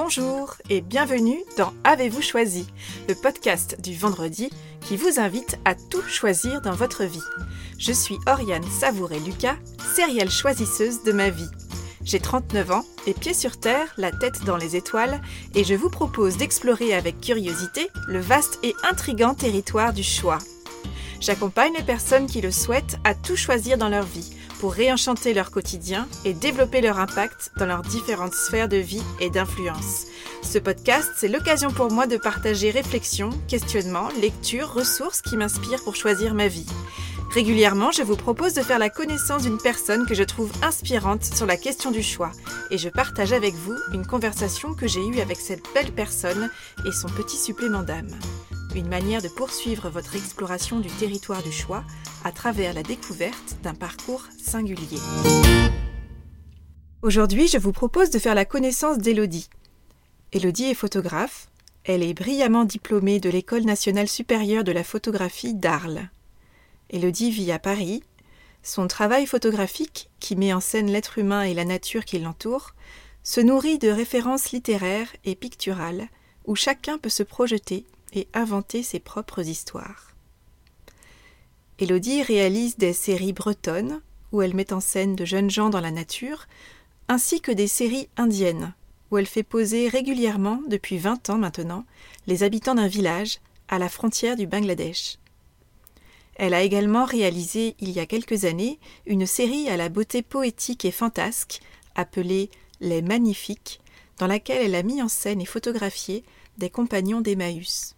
Bonjour et bienvenue dans Avez-vous choisi, le podcast du vendredi qui vous invite à tout choisir dans votre vie. Je suis Oriane Savouré-Lucas, sérielle choisisseuse de ma vie. J'ai 39 ans et pieds sur terre, la tête dans les étoiles, et je vous propose d'explorer avec curiosité le vaste et intrigant territoire du choix. J'accompagne les personnes qui le souhaitent à tout choisir dans leur vie pour réenchanter leur quotidien et développer leur impact dans leurs différentes sphères de vie et d'influence. Ce podcast, c'est l'occasion pour moi de partager réflexions, questionnements, lectures, ressources qui m'inspirent pour choisir ma vie. Régulièrement, je vous propose de faire la connaissance d'une personne que je trouve inspirante sur la question du choix et je partage avec vous une conversation que j'ai eue avec cette belle personne et son petit supplément d'âme. Une manière de poursuivre votre exploration du territoire du choix à travers la découverte d'un parcours singulier. Aujourd'hui, je vous propose de faire la connaissance d'Élodie. Élodie est photographe. Elle est brillamment diplômée de l'École nationale supérieure de la photographie d'Arles. Élodie vit à Paris. Son travail photographique, qui met en scène l'être humain et la nature qui l'entoure, se nourrit de références littéraires et picturales où chacun peut se projeter et inventer ses propres histoires. Élodie réalise des séries bretonnes, où elle met en scène de jeunes gens dans la nature, ainsi que des séries indiennes, où elle fait poser régulièrement, depuis vingt ans maintenant, les habitants d'un village à la frontière du Bangladesh. Elle a également réalisé il y a quelques années une série à la beauté poétique et fantasque appelée Les Magnifiques, dans laquelle elle a mis en scène et photographié des compagnons d'Emmaüs.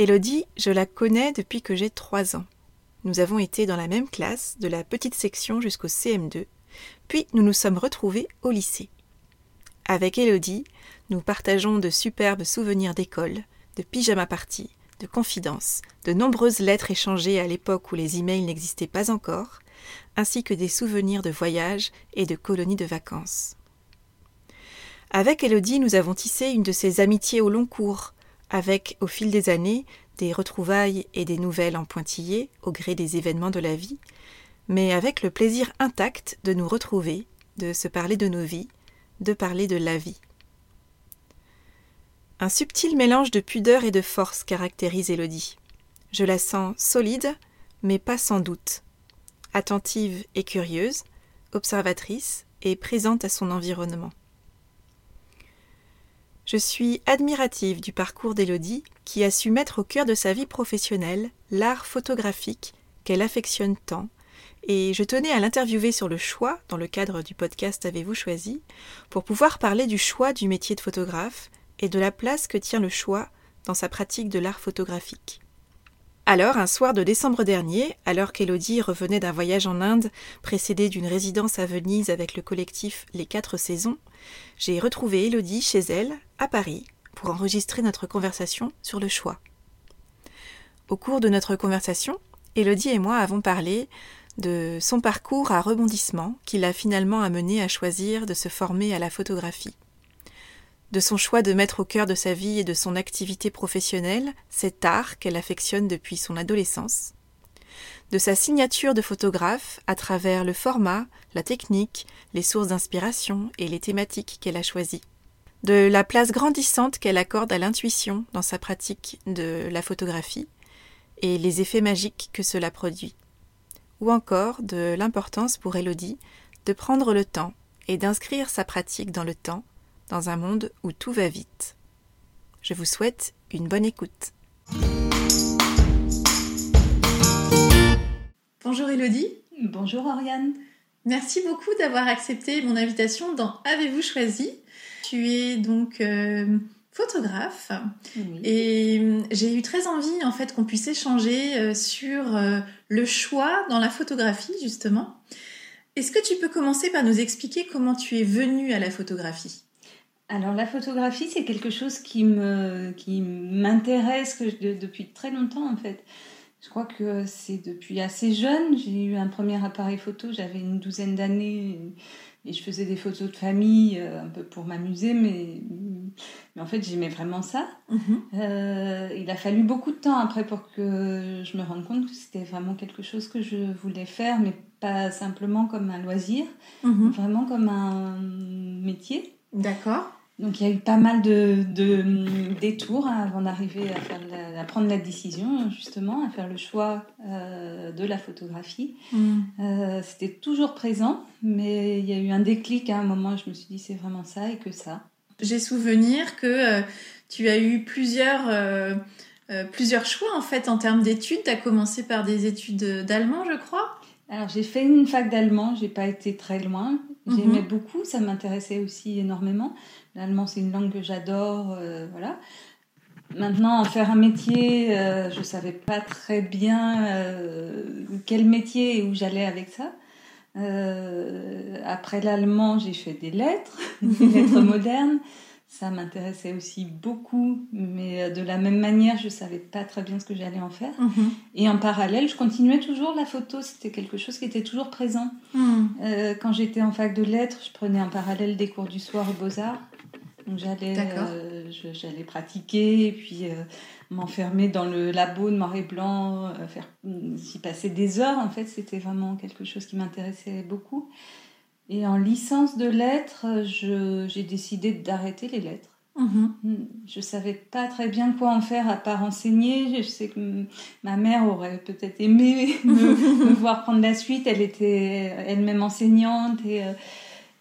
Élodie, je la connais depuis que j'ai trois ans. Nous avons été dans la même classe, de la petite section jusqu'au CM2, puis nous nous sommes retrouvés au lycée. Avec Élodie, nous partageons de superbes souvenirs d'école, de pyjama parties, de confidences, de nombreuses lettres échangées à l'époque où les emails n'existaient pas encore, ainsi que des souvenirs de voyages et de colonies de vacances. Avec Élodie, nous avons tissé une de ces amitiés au long cours, avec, au fil des années, des retrouvailles et des nouvelles en pointillés au gré des événements de la vie, mais avec le plaisir intact de nous retrouver, de se parler de nos vies, de parler de la vie. Un subtil mélange de pudeur et de force caractérise Élodie. Je la sens solide, mais pas sans doute. Attentive et curieuse, observatrice et présente à son environnement. Je suis admirative du parcours d'Élodie, qui a su mettre au cœur de sa vie professionnelle l'art photographique qu'elle affectionne tant, et je tenais à l'interviewer sur le choix, dans le cadre du podcast Avez-vous choisi, pour pouvoir parler du choix du métier de photographe et de la place que tient le choix dans sa pratique de l'art photographique. Alors, un soir de décembre dernier, alors qu'Élodie revenait d'un voyage en Inde, précédé d'une résidence à Venise avec le collectif Les Quatre Saisons, j'ai retrouvé Élodie chez elle, à Paris, pour enregistrer notre conversation sur le choix. Au cours de notre conversation, Élodie et moi avons parlé de son parcours à rebondissement qui l'a finalement amené à choisir de se former à la photographie. De son choix de mettre au cœur de sa vie et de son activité professionnelle cet art qu'elle affectionne depuis son adolescence, de sa signature de photographe à travers le format, la technique, les sources d'inspiration et les thématiques qu'elle a choisies, de la place grandissante qu'elle accorde à l'intuition dans sa pratique de la photographie et les effets magiques que cela produit, ou encore de l'importance pour Elodie de prendre le temps et d'inscrire sa pratique dans le temps dans un monde où tout va vite. Je vous souhaite une bonne écoute. Bonjour Elodie. Bonjour Oriane. Merci beaucoup d'avoir accepté mon invitation dans Avez-vous choisi? Tu es donc euh, photographe et euh, j'ai eu très envie en fait qu'on puisse échanger euh, sur le choix dans la photographie justement. Est-ce que tu peux commencer par nous expliquer comment tu es venue à la photographie? Alors la photographie, c'est quelque chose qui me qui m'intéresse depuis très longtemps en fait. Je crois que c'est depuis assez jeune. J'ai eu un premier appareil photo, j'avais une douzaine d'années et je faisais des photos de famille euh, un peu pour m'amuser, mais, mais en fait j'aimais vraiment ça. Mhm. Euh, il a fallu beaucoup de temps après pour que je me rende compte que c'était vraiment quelque chose que je voulais faire, mais pas simplement comme un loisir, mhm. vraiment comme un métier. D'accord. Donc il y a eu pas mal de, de détours hein, avant d'arriver à, faire à prendre la décision, justement, à faire le choix euh, de la photographie. Mm. Euh, C'était toujours présent, mais il y a eu un déclic à un moment, je me suis dit c'est vraiment ça et que ça. J'ai souvenir que euh, tu as eu plusieurs, plusieurs choix en fait en termes d'études. Tu as commencé par des études d'allemand, je crois. Alors j'ai fait une fac d'allemand, j'ai pas été très loin. J'aimais beaucoup, ça m'intéressait aussi énormément. L'allemand c'est une langue que j'adore, euh, voilà. Maintenant, en faire un métier, euh, je savais pas très bien euh, quel métier et où j'allais avec ça. Euh, après l'allemand, j'ai fait des lettres, des lettres modernes. Ça m'intéressait aussi beaucoup, mais de la même manière, je savais pas très bien ce que j'allais en faire. Mhm. Et en parallèle, je continuais toujours la photo. C'était quelque chose qui était toujours présent. Mm. Euh, quand j'étais en fac de lettres, je prenais en parallèle des cours du soir aux Beaux-Arts. Donc j'allais D'accord. euh, j'allais pratiquer et puis euh, m'enfermer dans le labo noir et blanc, euh, faire j'y passais des heures en fait, c'était vraiment quelque chose qui m'intéressait beaucoup. Et en licence de lettres, je- j'ai décidé d'arrêter les lettres. Mhm. Je savais pas très bien quoi en faire à part enseigner. Je sais que m- ma mère aurait peut-être aimé me, me voir prendre la suite. Elle était elle-même enseignante et,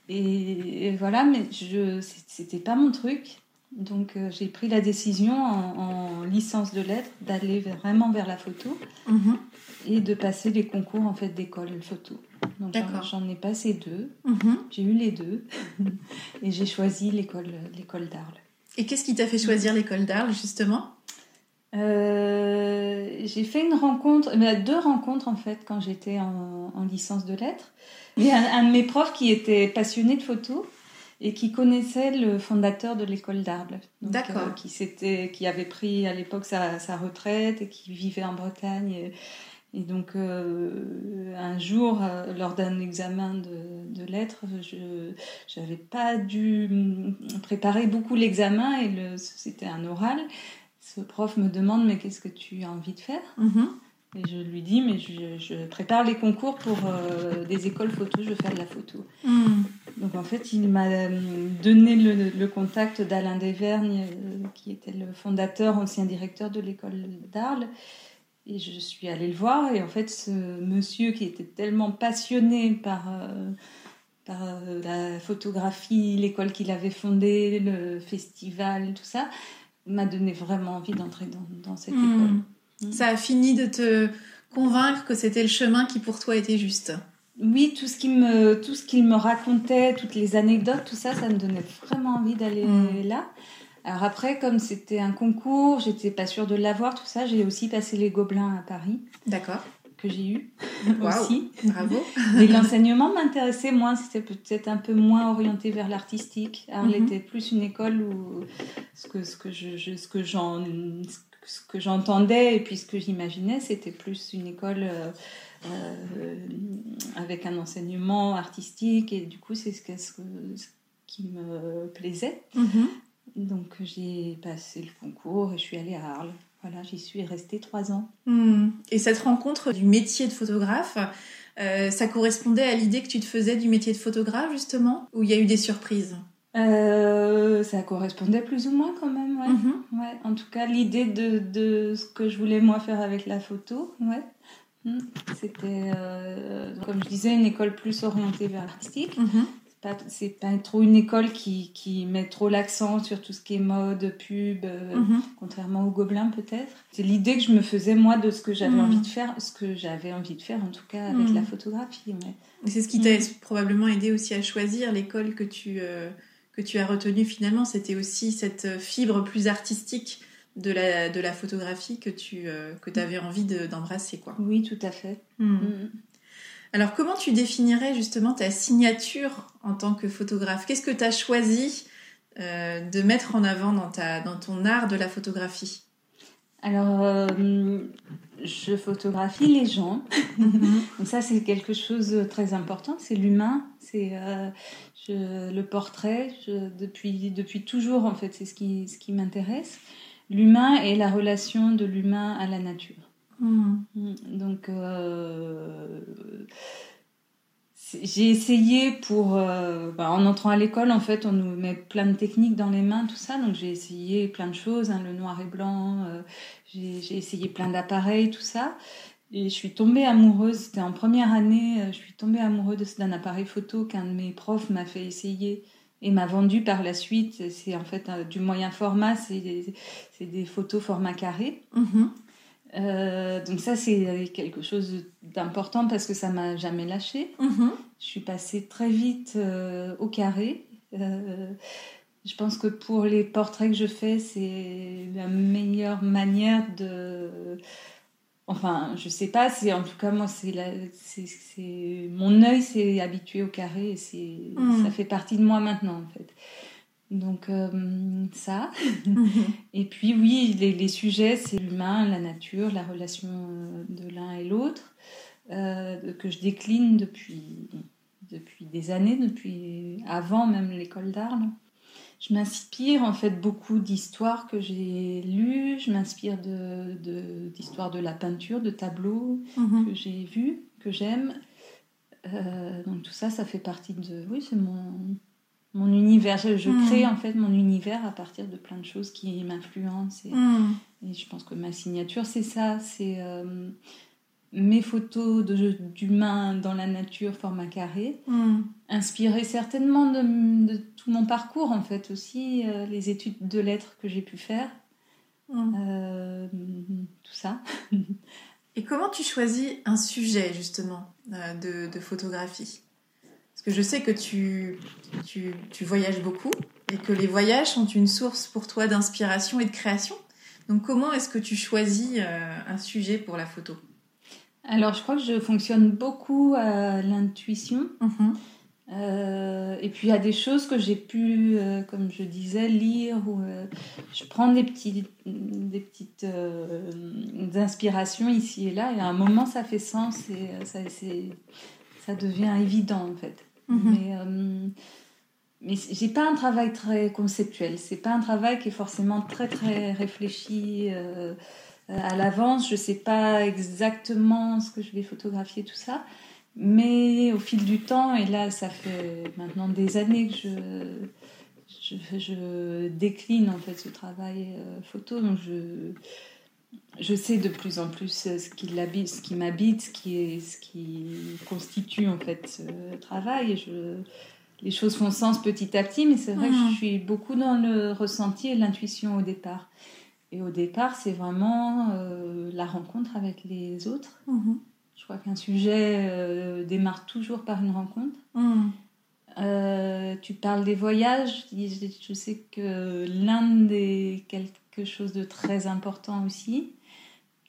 et, et voilà, mais je c'était pas mon truc. Donc euh, j'ai pris la décision en, en licence de lettres d'aller vraiment vers la photo Mhm. et de passer les concours en fait d'école photo. Donc j'en- D'accord. j'en ai passé deux. Mhm. J'ai eu les deux et j'ai choisi l'école l'école d'Arles. Et qu'est-ce qui t'a fait choisir l'école d'Arles justement? Euh, j'ai fait une rencontre, deux rencontres en fait quand j'étais en, en licence de lettres. Il y a un, un de mes profs qui était passionné de photo et qui connaissait le fondateur de l'école d'Arles. D'accord. euh, qui, s'était- qui avait pris à l'époque sa, sa retraite et qui vivait en Bretagne. Et, et donc euh, un jour, lors d'un examen de, de lettres, je n'avais pas dû préparer beaucoup l'examen et le- c'était un oral. Ce prof me demande mais qu'est-ce que tu as envie de faire? Mhm. Et je lui dis mais je, je prépare les concours pour euh, des écoles photo, je veux faire de la photo. Mm. Donc en fait il m'a euh, donné le, le contact d'Alain Desvergnes euh, qui était le fondateur, ancien directeur de l'école d'Arles. Et je suis allée le voir et en fait ce monsieur qui était tellement passionné par... euh, par la photographie, l'école qu'il avait fondée, le festival, tout ça, m'a donné vraiment envie d'entrer dans, dans cette Mm. école. Ça a fini de te convaincre que c'était le chemin qui pour toi était juste. Oui, tout ce qu'il me, tout ce qu'il me racontait, toutes les anecdotes, tout ça, ça me donnait vraiment envie d'aller Mm. là. Alors après, comme c'était un concours, j'étais pas sûre de l'avoir, tout ça, j'ai aussi passé les Gobelins à Paris, D'accord. Que j'ai eu Waouh. aussi. Bravo. Mais l'enseignement m'intéressait moins, c'était peut-être un peu moins orienté vers l'artistique. Arles Mhm. était plus une école où ce que, ce que je, je- ce que j'en, ce que j'entendais et puis ce que j'imaginais, c'était plus une école euh, euh, avec un enseignement artistique et du coup c'est ce qui me plaisait. Mhm. Donc j'ai passé le concours et je suis allée à Arles. Voilà, j'y suis restée trois ans. Mm. Et cette rencontre du métier de photographe, euh, ça correspondait à l'idée que tu te faisais du métier de photographe justement Ou il y a eu des surprises? Euh, ça correspondait plus ou moins quand même, ouais. Mhm. Ouais, en tout cas, l'idée de, de ce que je voulais moi faire avec la photo, ouais. Hmm. C'était, euh, comme je disais, une école plus orientée vers l'artistique. Mhm. C'est pas, c'est pas trop une école qui, qui met trop l'accent sur tout ce qui est mode, pub, euh, Mhm. contrairement au Gobelin peut-être. C'est l'idée que je me faisais moi de ce que j'avais Mhm. envie de faire, ce que j'avais envie de faire en tout cas avec Mhm. la photographie. Ouais. Et c'est ce qui t'a probablement aidé aussi à choisir l'école que tu, euh, que tu as retenue finalement. C'était aussi cette euh, fibre plus artistique de la, de la photographie que tu euh, que avais envie de- d'embrasser. quoi. Oui, tout à fait. Alors comment tu définirais justement ta signature en tant que photographe? Qu'est-ce que tu as choisi euh, de mettre en avant dans, ta, dans ton art de la photographie? Alors, euh, je photographie les gens. Donc ça, c'est quelque chose de très important. C'est l'humain, c'est euh, le portrait. Je- depuis, depuis toujours, en fait, c'est ce qui, ce qui m'intéresse. L'humain et la relation de l'humain à la nature. Hmm. Donc, euh, j'ai essayé pour euh, bah, en entrant à l'école en fait on nous met plein de techniques dans les mains tout ça donc j'ai essayé plein de choses hein, le noir et blanc euh, j'ai essayé plein d'appareils tout ça et je suis tombée amoureuse c'était en première année je suis tombée amoureuse d'un appareil photo qu'un de mes profs m'a fait essayer et m'a vendu par la suite. C'est en fait du moyen format, c'est des, des, photos format carré. Mm-hmm. Euh, donc ça, c'est quelque chose d'important parce que ça m'a jamais lâché. Mm-hmm. Je suis passée très vite euh, au carré. Euh, je pense que pour les portraits que je fais, c'est la meilleure manière de Enfin, je sais pas, c'est en tout cas moi c'est c'est mon œil s'est habitué au carré et mm. ça fait partie de moi maintenant en fait. Donc euh, ça. Mm-hmm. et puis oui, les, les sujets, c'est l'humain, la nature, la relation euh, de l'un et l'autre euh, que je décline depuis depuis des années, depuis avant même l'école d'art je m'inspire en fait beaucoup d'histoires que j'ai lues, je m'inspire d'histoires de, de, la peinture, de tableaux mhm. que j'ai vus, que j'aime. Euh, donc tout ça, ça fait partie de... Oui, c'est mon, mon univers. Je, mhm. crée en fait mon univers à partir de plein de choses qui m'influencent. Et, mhm. et, je pense que ma signature, c'est ça. C'est... Euh, mes photos d'humains dans la nature format carré, mm. inspirées certainement de, tout mon parcours en fait aussi, euh, les études de lettres que j'ai pu faire, mm. euh, tout ça. Et comment tu choisis un sujet justement de, photographie? Parce que je sais que tu, tu, tu, voyages beaucoup et que les voyages sont une source pour toi d'inspiration et de création. Donc comment est-ce que tu choisis un sujet pour la photo? Alors, je crois que je fonctionne beaucoup à l'intuition. Mhm. Euh, et puis, il y a des choses que j'ai pu, euh, comme je disais, lire. Ou, euh, je prends des, petits, des petites inspirations ici et là. Et à un moment, ça fait sens et ça, ça devient évident, en fait. Mhm. Mais, mais j'ai pas un travail très conceptuel. C'est pas un travail qui est forcément très, très réfléchi. Euh, à l'avance. Je sais pas exactement ce que je vais photographier, tout ça. Mais au fil du temps, et là, ça fait maintenant des années que je, je, décline en fait ce travail euh, photo. Donc je, je sais de plus en plus ce qui ce qui m'habite, ce qui est, ce qui constitue en fait ce travail. Et je, les choses font sens petit à petit, mais c'est vrai que je mmh. suis beaucoup dans le ressenti et l'intuition au départ. Et au départ, c'est vraiment euh, la rencontre avec les autres. Mhm. Je crois qu'un sujet euh, démarre toujours par une rencontre. Euh, tu parles des voyages. Je sais que l'Inde est quelque chose de très important aussi.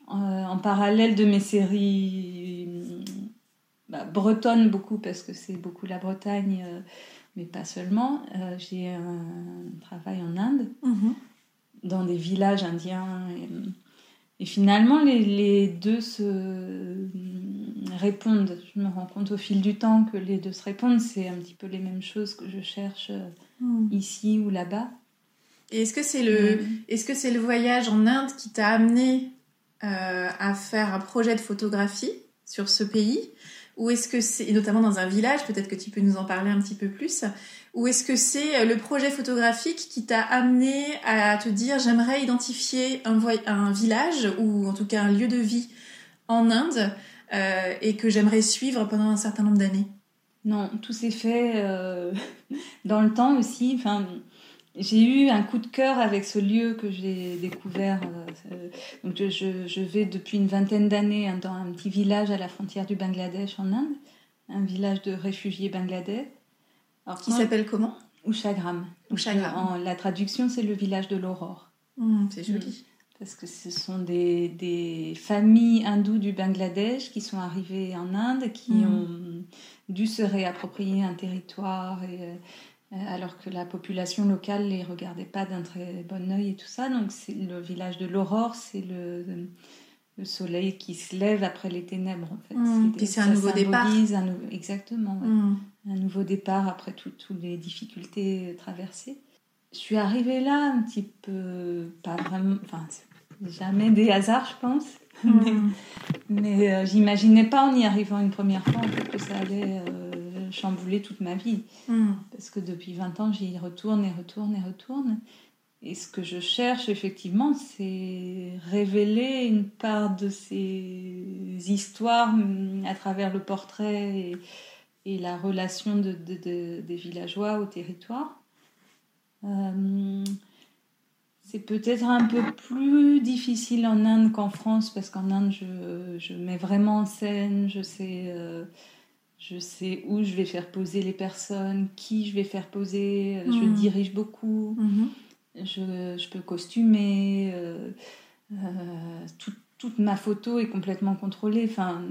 en parallèle de mes séries bah, bretonnes, beaucoup, parce que c'est beaucoup la Bretagne, mais pas seulement, j'ai un travail en Inde. Mhm dans des villages indiens. Et, finalement, les, deux se répondent. Je me rends compte au fil du temps que les deux se répondent. C'est un petit peu les mêmes choses que je cherche hmm. ici ou là-bas. Et est-ce que c'est le, hmm. est-ce que c'est le voyage en Inde qui t'a amené euh, à faire un projet de photographie sur ce pays? Ou est-ce que c'est, et notamment dans un village, peut-être que tu peux nous en parler un petit peu plus, ou est-ce que c'est euh, le projet photographique qui t'a amené à te dire j'aimerais identifier un, un, village ou en tout cas un lieu de vie en Inde euh, et que j'aimerais suivre pendant un certain nombre d'années? Non, tout s'est fait euh, dans le temps aussi. Enfin, j'ai eu un coup de cœur avec ce lieu que j'ai découvert. Euh, donc je, vais depuis une vingtaine d'années dans un petit village à la frontière du Bangladesh en Inde, un village de réfugiés bangladais. Alors, qui s'appelle comment? Ushagram. En, la traduction, c'est le village de l'aurore. Mmh, c'est joli. Mmh. Parce que ce sont des, des, familles hindoues du Bangladesh qui sont arrivées en Inde, qui mmh. ont dû se réapproprier un territoire et euh, alors que la population locale les regardait pas d'un très bon œil et tout ça. Donc c'est le village de l'aurore, c'est le, le, soleil qui se lève après les ténèbres en fait. Mmh. c'est un nouveau départ. exactement, mmh. un nouveau départ après toutes les difficultés traversées. Je suis arrivée là un petit peu, pas vraiment, enfin jamais des hasards je pense. Mmh. Mais, euh, j'imaginais pas en y arrivant une première fois en fait, que ça allait euh, chamboulé toute ma vie. Hmm. Parce que depuis 20 ans, j'y retourne et retourne et retourne. Et ce que je cherche, effectivement, c'est révéler une part de ces histoires hum, à travers le portrait et, et la relation de, des villageois au territoire. Euh, c'est peut-être un peu plus difficile en Inde qu'en France parce qu'en Inde, je, je, mets vraiment en scène, je sais, euh, je sais où je vais faire poser les personnes, qui je vais faire poser, je hmm. dirige beaucoup, hmm. je, je, peux costumer, euh, toute ma photo est complètement contrôlée. Enfin,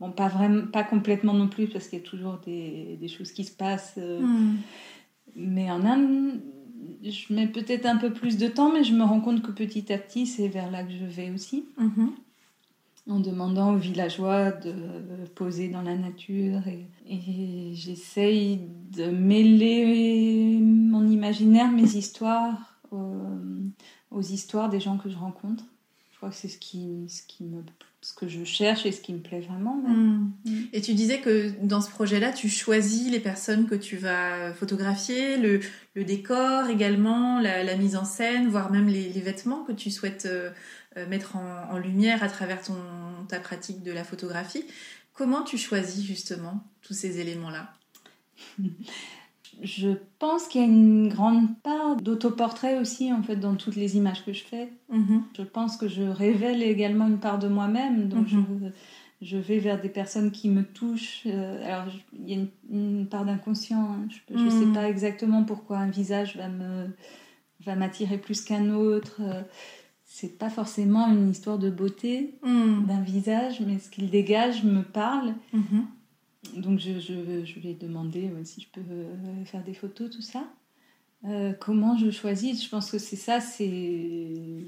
Bon, pas vraiment, pas complètement non plus, parce qu'il y a toujours des, des choses qui se passent. Euh. Hmm. Mais en Inde, je mets peut-être un peu plus de temps, mais je me rends compte que petit à petit, c'est vers là que je vais aussi. En demandant aux villageois de poser dans la nature. Et, et j'essaye de mêler mon imaginaire, mes histoires, aux histoires des gens que je rencontre. Je crois que c'est ce qui, ce qui me ce que je cherche et ce qui me plaît vraiment. Mm. Et tu disais que dans ce projet-là, tu choisis les personnes que tu vas photographier, le, le décor également, la, mise en scène, voire même les, vêtements que tu souhaites euh, mettre en, en, lumière à travers ton, ta pratique de la photographie. Comment tu choisis justement tous ces éléments-là? Je pense qu'il y a une grande part d'autoportrait aussi en fait dans toutes les images que je fais. Mhm. Je pense que je révèle également une part de moi-même, donc je, mhm. je, vais vers des personnes qui me touchent. Euh, alors il y a une, part d'inconscient. Hein. Je ne sais mhm. pas exactement pourquoi un visage va me va m'attirer plus qu'un autre. C'est pas forcément une histoire de beauté d'un visage, mais ce qu'il dégage me parle donc je, je, je, lui ai demandé si je peux euh, faire des photos, tout ça. Euh, comment je choisis? Je pense que c'est ça, c'est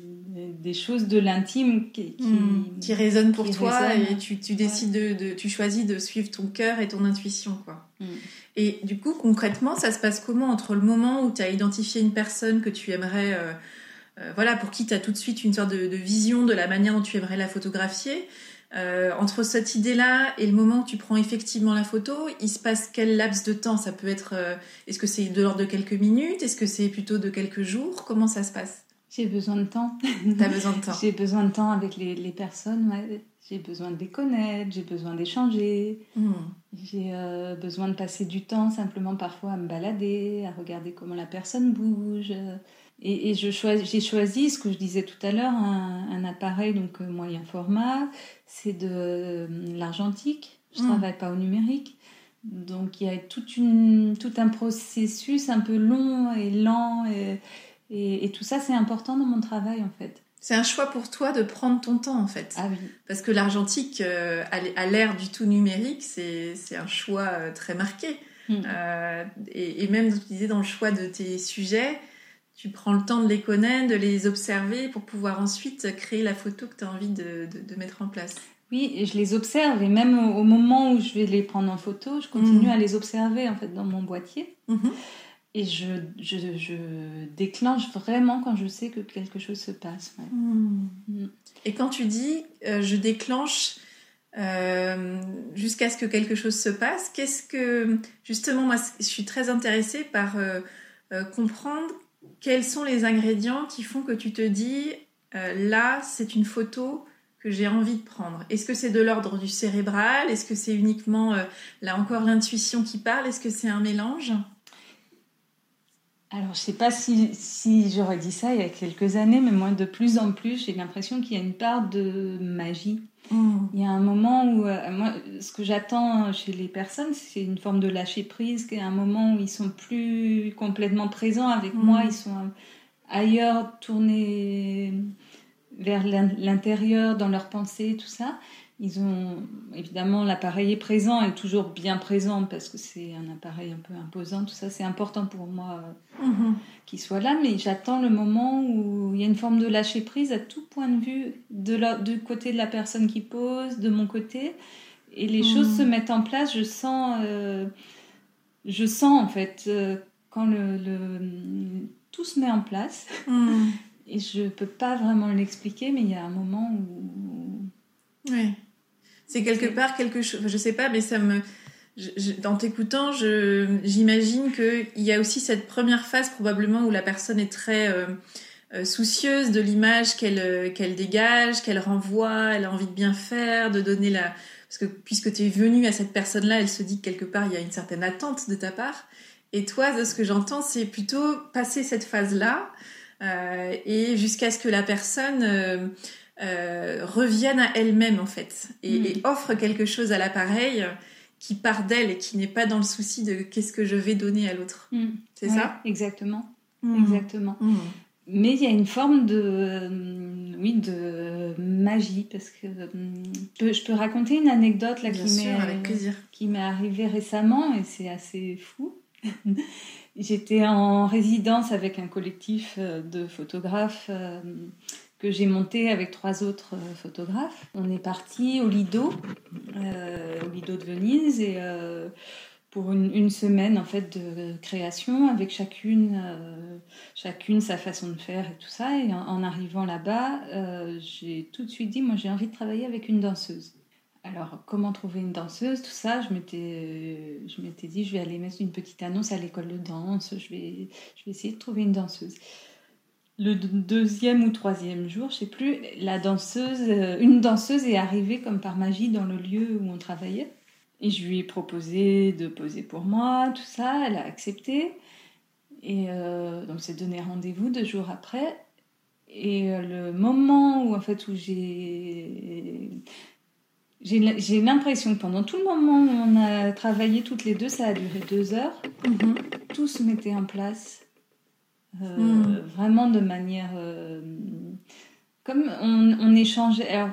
des choses de l'intime qui, qui, hmm. résonnent pour toi et tu, tu décides de, tu choisis de suivre ton cœur et ton intuition quoi. Hmm. Et du coup concrètement ça se passe comment entre le moment où tu as identifié une personne que tu aimerais euh, voilà pour qui tu as tout de suite une sorte de, de, vision de la manière dont tu aimerais la photographier euh, entre cette idée-là et le moment où tu prends effectivement la photo, il se passe quel laps de temps? Ça peut être. Euh, est-ce que c'est de l'ordre de quelques minutes? Est-ce que c'est plutôt de quelques jours? Comment ça se passe? J'ai besoin de temps. T'as besoin de temps J'ai besoin de temps avec les, les personnes. J'ai besoin de les connaître, j'ai besoin d'échanger, hmm. j'ai euh, besoin de passer du temps simplement parfois à me balader, à regarder comment la personne bouge. Et, et j'ai choisi, ce que je disais tout à l'heure, un, un, appareil donc moyen format c'est de euh, l'argentique. Je ne hmm. travaille pas au numérique. Donc il y a toute une, tout un processus un peu long et lent. Et, et, tout ça, c'est important dans mon travail en fait. C'est un choix pour toi de prendre ton temps en fait. Ah oui. Parce que l'argentique, euh, à l'ère du tout numérique, c'est un choix euh, très marqué. Hmm. et, et, même, tu disais, dans le choix de tes sujets, tu prends le temps de les connaître, de les observer pour pouvoir ensuite créer la photo que tu as envie de, de, mettre en place. Oui, je les observe et même au, moment où je vais les prendre en photo, je continue mhm. à les observer en fait dans mon boîtier. Mhm. Et je, je, je, déclenche vraiment quand je sais que quelque chose se passe. Mhm. Mm. Et quand tu dis euh, je déclenche euh, jusqu'à ce que quelque chose se passe, qu'est-ce que justement moi je suis très intéressée par euh, comprendre quels sont les ingrédients qui font que tu te dis euh, là, c'est une photo que j'ai envie de prendre. Est-ce que c'est de l'ordre du cérébral? Est-ce que c'est uniquement, euh, là encore, l'intuition qui parle? Est-ce que c'est un mélange? Alors, je sais pas si, si j'aurais dit ça il y a quelques années, mais moi, de plus en plus, j'ai l'impression qu'il y a une part de magie. Mm. Il y a un moment où, euh, moi, ce que j'attends chez les personnes, c'est une forme de lâcher prise, qu'il y a un moment où ils sont plus complètement présents avec mm. moi, ils sont ailleurs, tournés vers l'intérieur, dans leurs pensées, tout ça. Ils ont évidemment l'appareil est présent et toujours bien présent parce que c'est un appareil un peu imposant. Tout ça, c'est important pour moi euh, mm-hmm. qu'il soit là. Mais j'attends le moment où il y a une forme de lâcher prise à tout point de vue, de du côté de la personne qui pose, de mon côté, et les choses mm. se mettent en place. Je sens, euh, je sens en fait euh, quand le, tout se met en place. Mm. Et je peux pas vraiment l'expliquer, mais il y a un moment où. Oui. C'est quelque part quelque chose, je sais pas, mais ça me, dans t'écoutant, j'imagine qu'il y a aussi cette première phase probablement où la personne est très euh, euh, soucieuse de l'image qu'elle euh, qu'elle dégage, qu'elle renvoie, elle a envie de bien faire, de donner la... Parce que puisque tu es venu à cette personne-là, elle se dit que quelque part, il y a une certaine attente de ta part. Et toi, de ce que j'entends, c'est plutôt passer cette phase-là et jusqu'à ce que la personne... revienne à elle-même en fait et, et, Mm. offre quelque chose à l'appareil qui part d'elle et qui n'est pas dans le souci de qu'est-ce que je vais donner à l'autre. Mm. C'est Ouais, ça Exactement. Mhm. Exactement. Mais il y a une forme de, euh, oui, de magie parce que euh, je peux- raconter une anecdote là Bien qui sûr, m'est avec plaisir. qui m'est arrivée récemment et c'est assez fou. J'étais en résidence avec un collectif euh, de photographes euh, que j'ai monté avec trois autres euh, photographes. On est parti au Lido, euh, au Lido de Venise et euh, pour une, semaine en fait de création avec chacune, chacune sa façon de faire et tout ça. Et en, en arrivant là-bas, j'ai tout de suite dit moi j'ai envie de travailler avec une danseuse. Alors, comment trouver une danseuse, tout ça, je m'étais, je m'étais dit, je vais aller mettre une petite annonce à l'école de danse, je vais, je vais essayer de trouver une danseuse. Le deux- deuxième ou troisième jour, je sais plus, la danseuse, euh, une danseuse est arrivée comme par magie dans le lieu où on travaillait. Et je lui ai proposé de poser pour moi, tout ça, elle a accepté. Et euh, donc, c'est donné rendez-vous deux jours après. Et euh, le moment où, en fait, où j'ai j'ai l'impression que pendant tout le moment où on a travaillé toutes les deux, ça a duré deux heures, Mhm. tout se mettait en place. Euh, Mm. Vraiment de manière. euh, comme on, on échangeait. Alors,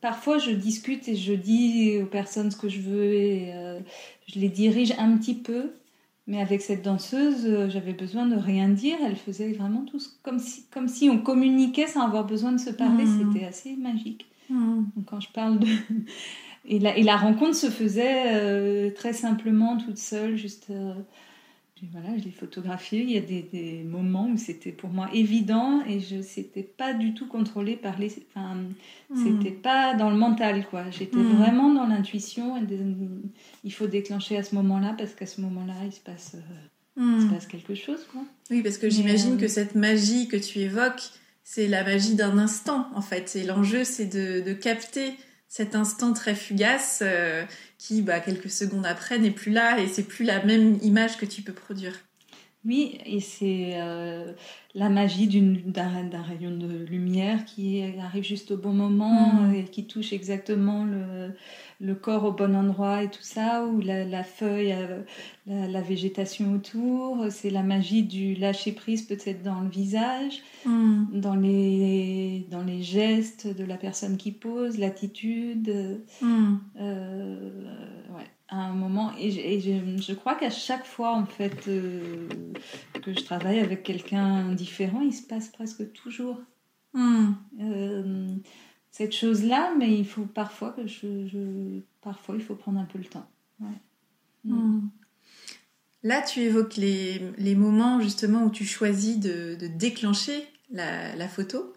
parfois, je discute et je dis aux personnes ce que je veux et euh, je les dirige un petit peu. Mais avec cette danseuse, j'avais besoin de rien dire. Elle faisait vraiment tout ce- comme si, comme si on communiquait sans avoir besoin de se parler. Mm. C'était assez magique. Mhm. Donc, quand je parle de. Et la, et la rencontre se faisait très simplement, toute seule, juste. Voilà, je l'ai photographié. Il y a des, des moments où c'était pour moi évident et je n'étais pas du tout contrôlée par les. Enfin, c'était pas dans le mental, quoi. J'étais Mm. vraiment dans l'intuition. Il faut déclencher à ce moment-là parce qu'à ce moment-là, il se passe, euh, il se Mhm. passe quelque chose, quoi. Oui, parce que j'imagine euh, que cette magie que tu évoques, c'est la magie d'un instant, en fait. Et l'enjeu, c'est de, de capter cet instant très fugace euh, qui, bah, quelques secondes après, n'est plus là et c'est plus la même image que tu peux produire. Oui, et c'est euh, la magie d'un rayon de lumière qui arrive juste au bon moment Mm. et qui touche exactement le, le corps au bon endroit et tout ça, ou la, la feuille, euh, la, la végétation autour. C'est la magie du lâcher prise peut-être dans le visage, Mhm. dans les, dans les gestes de la personne qui pose, l'attitude. Euh, ouais, à un moment. Et, je, et je- je crois qu'à chaque fois, en fait, euh, que je travaille avec quelqu'un différent, il se passe presque toujours Mhm. euh, cette chose-là, mais il faut parfois que je, je- parfois il faut prendre un peu le temps. Ouais. Mhm. Là, tu évoques les, les moments justement où tu choisis de, de déclencher la, la photo.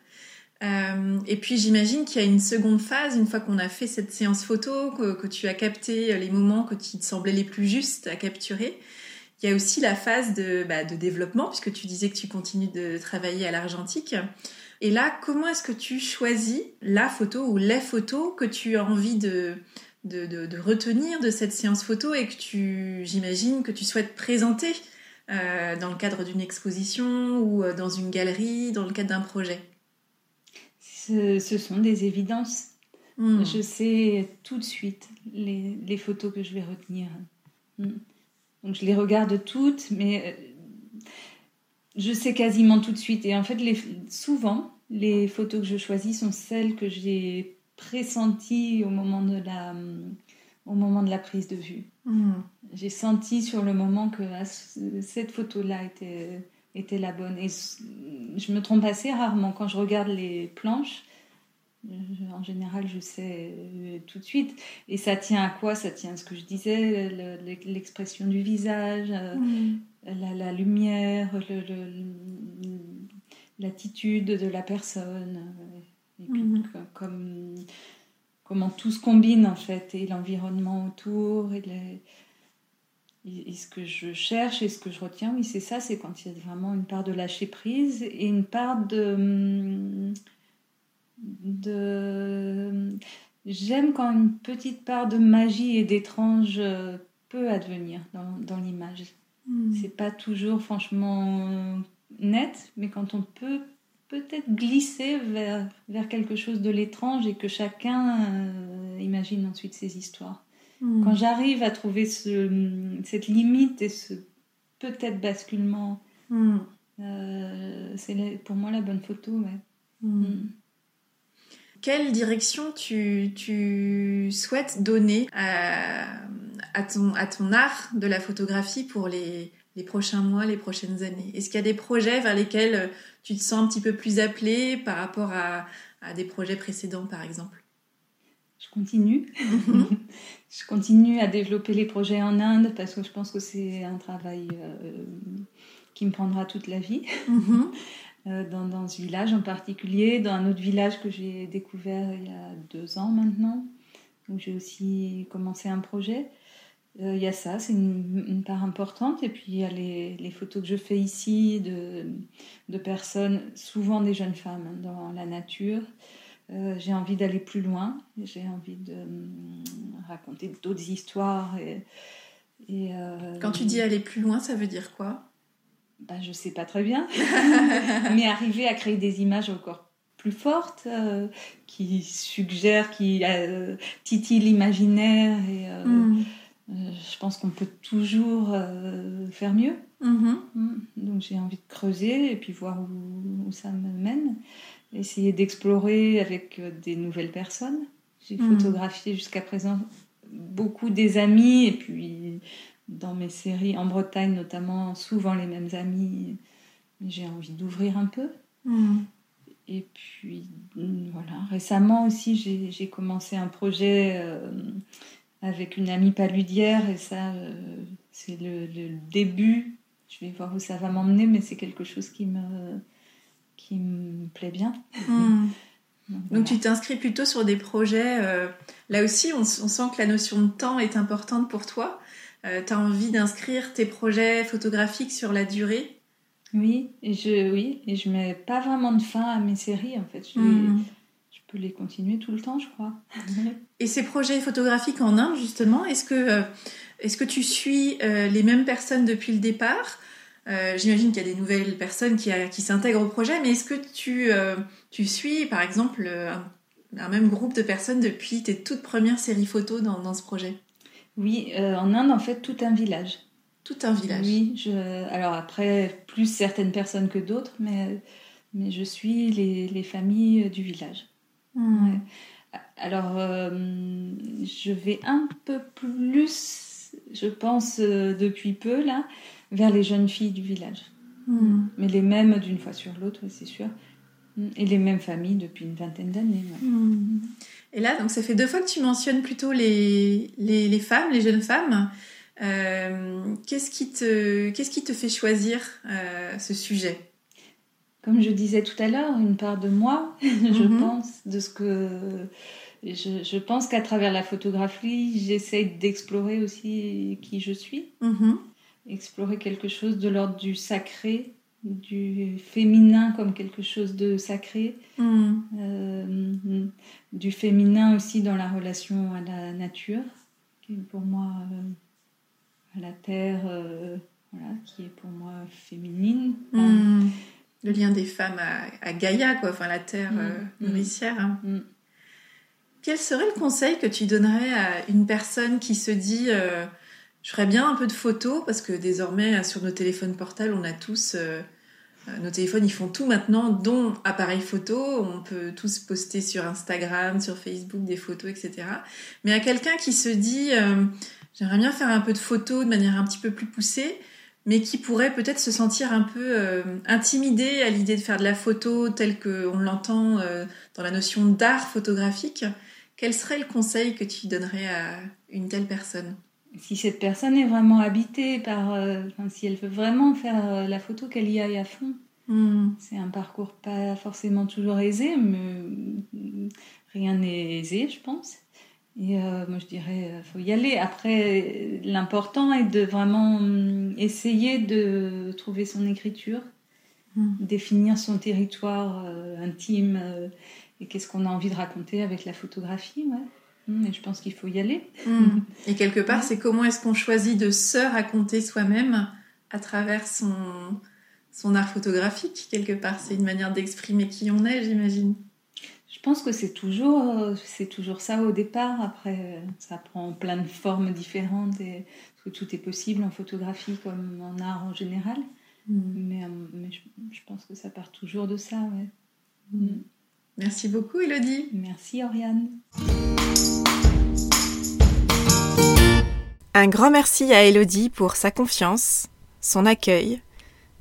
Euh, et puis j'imagine qu'il y a une seconde phase, une fois qu'on a fait cette séance photo, que, tu as capté les moments que qui te semblaient les plus justes à capturer. Il y a aussi la phase de, bah, de développement, puisque tu disais que tu continues de travailler à l'argentique. Et là, comment est-ce que tu choisis la photo ou les photos que tu as envie de, de, de- retenir de cette séance photo et que tu, j'imagine, que tu souhaites présenter euh, dans le cadre d'une exposition ou euh, dans une galerie, dans le cadre d'un projet? Ce, ce sont des évidences. Hmm. Je sais tout de suite les, les photos que je vais retenir. Mm. Donc je les regarde toutes, mais euh, je sais quasiment tout de suite. Et en fait, les, souvent, les photos que je choisis sont celles que j'ai pressenties au moment de la, au moment de la prise de vue. Hmm. J'ai senti sur le moment que ah, cette photo-là était, était la bonne. Et je me trompe assez rarement quand je regarde les planches. En général, je sais euh, tout de suite. Et ça tient à quoi? Ça tient à ce que je disais, le- l'expression du visage, euh, Hmm. la, la lumière, l'attitude de la personne. euh, Et puis, Mhm. co- comme, comment tout se combine en fait, et l'environnement autour, et les, et, ce que je cherche et ce que je retiens, oui, c'est ça, c'est quand il y a vraiment une part de lâcher prise et une part de. de J'aime quand une petite part de magie et d'étrange peut advenir dans, dans l'image. Hmm. C'est pas toujours franchement net, mais quand on peut peut-être glisser vers, vers quelque chose de l'étrange et que chacun euh, imagine ensuite ses histoires. Hmm. Quand j'arrive à trouver ce, cette limite et ce peut-être basculement, hmm. euh, c'est pour moi la bonne photo. Ouais. Quelle direction tu, tu souhaites donner à, à, ton, à ton art de la photographie pour les, les prochains mois, les prochaines années? Est-ce qu'il y a des projets vers lesquels euh, tu te sens un petit peu plus appelé par rapport à, à des projets précédents, par exemple? Je continue. Je continue à développer les projets en Inde parce que je pense que c'est un travail euh, qui me prendra toute la vie. Mhm. Euh, dans, dans, ce village en particulier, dans un autre village que j'ai découvert il y a deux ans maintenant, où j'ai aussi commencé un projet. Euh, il y a ça, c'est une, part importante. Et puis il y a les, les, photos que je fais ici de, de personnes, souvent des jeunes femmes, hein, dans la nature. Euh, j'ai envie d'aller plus loin, j'ai envie de raconter d'autres histoires. Et, et Quand tu dis aller plus loin, ça veut dire quoi? Bah, je sais pas très bien, mais arriver à créer des images encore plus fortes, euh, qui suggèrent, qui euh, titillent l'imaginaire. Et euh, mm. je pense qu'on peut toujours faire mieux. Mm-hmm. Mm. Donc j'ai envie de creuser et puis voir où, ça me mène. Essayer d'explorer avec des nouvelles personnes. J'ai mm. photographié jusqu'à présent beaucoup des amis et puis dans mes séries, en Bretagne notamment, souvent les mêmes amis. J'ai envie d'ouvrir un peu. Hmm. Et puis, voilà. Récemment aussi, j'ai commencé un projet euh, avec une amie paludière, et ça, euh, c'est le, début. Je vais voir où ça va m'emmener, mais c'est quelque chose qui me, qui me plaît bien. Hmm. Donc, tu t'inscris plutôt sur des projets. Euh, là aussi, on, on, sent que la notion de temps est importante pour toi. Euh, tu as envie d'inscrire tes projets photographiques sur la durée? Oui, et je oui, et je mets pas vraiment de fin à mes séries en fait. Je, hmm. peux les continuer tout le temps, je crois. et ces projets photographiques en Inde, justement, est-ce que, euh, est que tu suis euh, les mêmes personnes depuis le départ? J'imagine qu'il y a des nouvelles personnes qui, qui s'intègrent au projet, mais est-ce que tu, tu suis, par exemple, un, même groupe de personnes depuis tes toutes premières séries photos dans, dans ce projet? Oui, euh, en Inde, en fait, tout un village. Tout un village. Oui, je... alors après, plus certaines personnes que d'autres, mais, mais je suis les, les familles du village. Hmm. Alors, euh, je vais un peu plus, je pense, euh, depuis peu, là, vers les jeunes filles du village. Hmm. Mais les mêmes d'une fois sur l'autre, c'est sûr. Et les mêmes familles depuis une vingtaine d'années. Hmm. Et là, donc ça fait deux fois que tu mentionnes plutôt les, les, les femmes, les jeunes femmes. Euh, qu'est-ce qui qui te fait choisir euh, ce sujet? Comme je disais tout à l'heure, une part de moi, je mhm. pense, de ce que je, je pense qu'à travers la photographie, j'essaie d'explorer aussi qui je suis, mhm. Explorer quelque chose de l'ordre du sacré, du féminin comme quelque chose de sacré, hmm. euh, du féminin aussi dans la relation à la nature, qui est pour moi euh, à la terre, euh, voilà, qui est pour moi féminine. Hmm. Le lien des femmes à, Gaïa, quoi, enfin la terre hmm. nourricière. Hein. Quel serait le conseil que tu donnerais à une personne qui se dit je ferais bien un peu de photos parce que désormais sur nos téléphones portables, on a tous euh, euh, nos téléphones, ils font tout maintenant, dont appareil photo. On peut tous poster sur Instagram, sur Facebook des photos, etc. Mais à quelqu'un qui se dit euh, j'aimerais bien faire un peu de photos de manière un petit peu plus poussée, mais qui pourrait peut-être se sentir un peu intimidé à l'idée de faire de la photo telle qu'on l'entend dans la notion d'art photographique, quel serait le conseil que tu donnerais à une telle personne? Si cette personne est vraiment habitée par, euh, si elle veut vraiment faire euh, la photo, qu'elle y aille à fond. Hmm. C'est un parcours pas forcément toujours aisé, mais rien n'est aisé, je pense. Et moi, je dirais, faut y aller. Après, l'important est de vraiment hum, essayer de trouver son écriture, hmm. définir son territoire intime et qu'est-ce qu'on a envie de raconter avec la photographie. Ouais. Hmm, et je pense qu'il faut y aller. Hmm. Et quelque part, c'est comment est-ce qu'on choisit de se raconter soi-même à travers son, son art photographique, quelque part. C'est une manière d'exprimer qui on est, j'imagine. Je pense que c'est toujours, c'est toujours ça au départ. Après, ça prend plein de formes différentes et que tout est possible en photographie comme en art en général. Hmm. Mais, mais je, pense que ça part toujours de ça. Ouais. Merci beaucoup, Elodie. Merci, Oriane. Un grand merci à Elodie pour sa confiance, son accueil,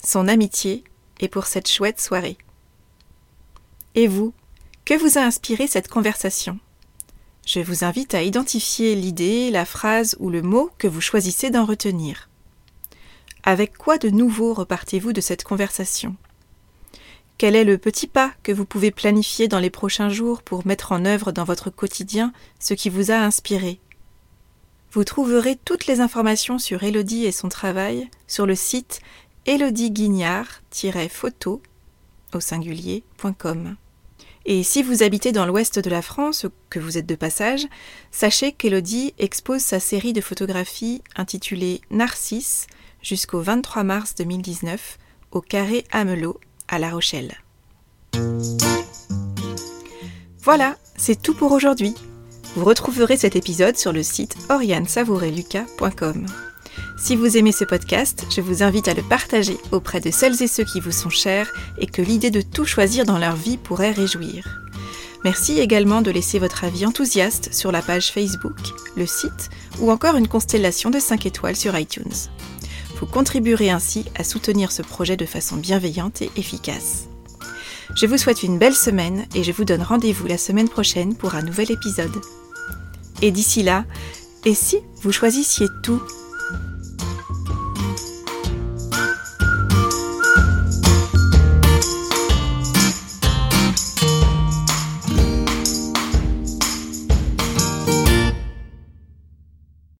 son amitié et pour cette chouette soirée. Et vous, que vous a inspiré cette conversation? Je vous invite à identifier l'idée, la phrase ou le mot que vous choisissez d'en retenir. Avec quoi de nouveau repartez-vous de cette conversation? Quel est le petit pas que vous pouvez planifier dans les prochains jours pour mettre en œuvre dans votre quotidien ce qui vous a inspiré? Vous trouverez toutes les informations sur Elodie et son travail sur le site elodieguignard-photo au singulier.com. Et si vous habitez dans l'ouest de la France, que vous êtes de passage, sachez qu'Elodie expose sa série de photographies intitulée Narcisse jusqu'au 23 mars 2019 au Carré Amelot à La Rochelle. Voilà, c'est tout pour aujourd'hui. Vous retrouverez cet épisode sur le site oriansavoureluca.com. Si vous aimez ce podcast, je vous invite à le partager auprès de celles et ceux qui vous sont chers et que l'idée de tout choisir dans leur vie pourrait réjouir. Merci également de laisser votre avis enthousiaste sur la page Facebook, le site ou encore une constellation de 5 étoiles sur iTunes. Vous contribuerez ainsi à soutenir ce projet de façon bienveillante et efficace. Je vous souhaite une belle semaine et je vous donne rendez-vous la semaine prochaine pour un nouvel épisode. Et d'ici là, et si vous choisissiez tout?